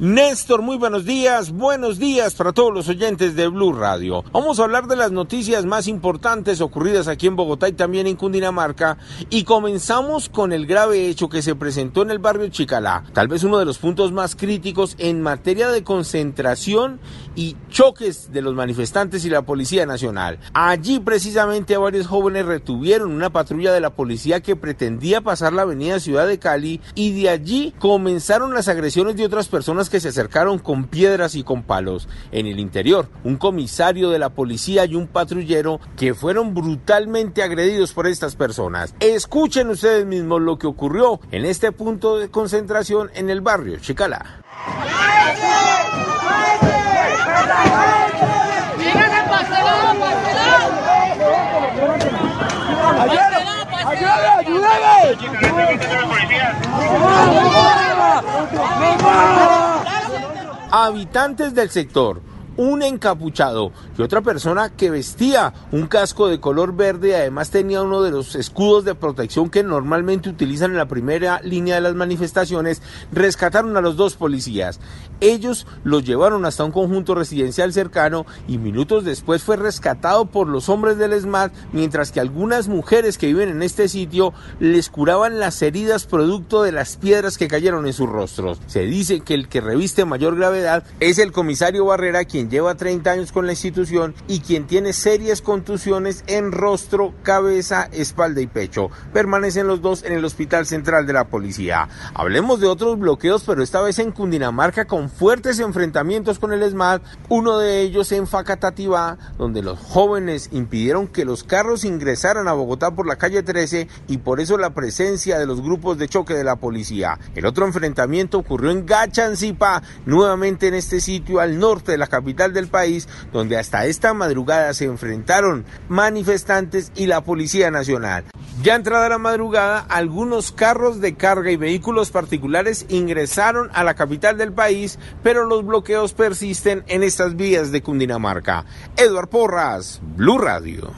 Néstor, muy buenos días, buenos días para todos los oyentes de Blue Radio. Vamos a hablar de las noticias más importantes ocurridas aquí en Bogotá y también en Cundinamarca y comenzamos con el grave hecho que se presentó en el barrio Chicalá, tal vez uno de los puntos más críticos en materia de concentración y choques de los manifestantes y la Policía Nacional. Allí precisamente varios jóvenes retuvieron una patrulla de la policía que pretendía pasar la avenida Ciudad de Cali y de allí comenzaron las agresiones de otras personas que se acercaron con piedras y con palos. En el interior, un comisario de la policía y un patrullero que fueron brutalmente agredidos por estas personas. Escuchen ustedes mismos lo que ocurrió en este punto de concentración en el barrio Chicalá. Habitantes del sector un encapuchado y otra persona que vestía un casco de color verde y además tenía uno de los escudos de protección que normalmente utilizan en la primera línea de las manifestaciones, rescataron a los dos policías. Ellos los llevaron hasta un conjunto residencial cercano y minutos después fue rescatado por los hombres del SMAT, mientras que algunas mujeres que viven en este sitio les curaban las heridas producto de las piedras que cayeron en sus rostros. Se dice que el que reviste mayor gravedad es el comisario Barrera, quien lleva 30 años con la institución y quien tiene serias contusiones en rostro, cabeza, espalda y pecho. Permanecen los dos en el Hospital Central de la Policía. Hablemos de otros bloqueos, pero esta vez en Cundinamarca con fuertes enfrentamientos con el SMAT, uno de ellos en Facatativá, donde los jóvenes impidieron que los carros ingresaran a Bogotá por la calle 13 y por eso la presencia de los grupos de choque de la policía. El otro enfrentamiento ocurrió en Gachancipa, nuevamente en este sitio al norte de la capital del país, donde hasta esta madrugada se enfrentaron manifestantes y la Policía Nacional. Ya entrada la madrugada, algunos carros de carga y vehículos particulares ingresaron a la capital del país, pero los bloqueos persisten en estas vías de Cundinamarca. Eduard Porras, Blue Radio.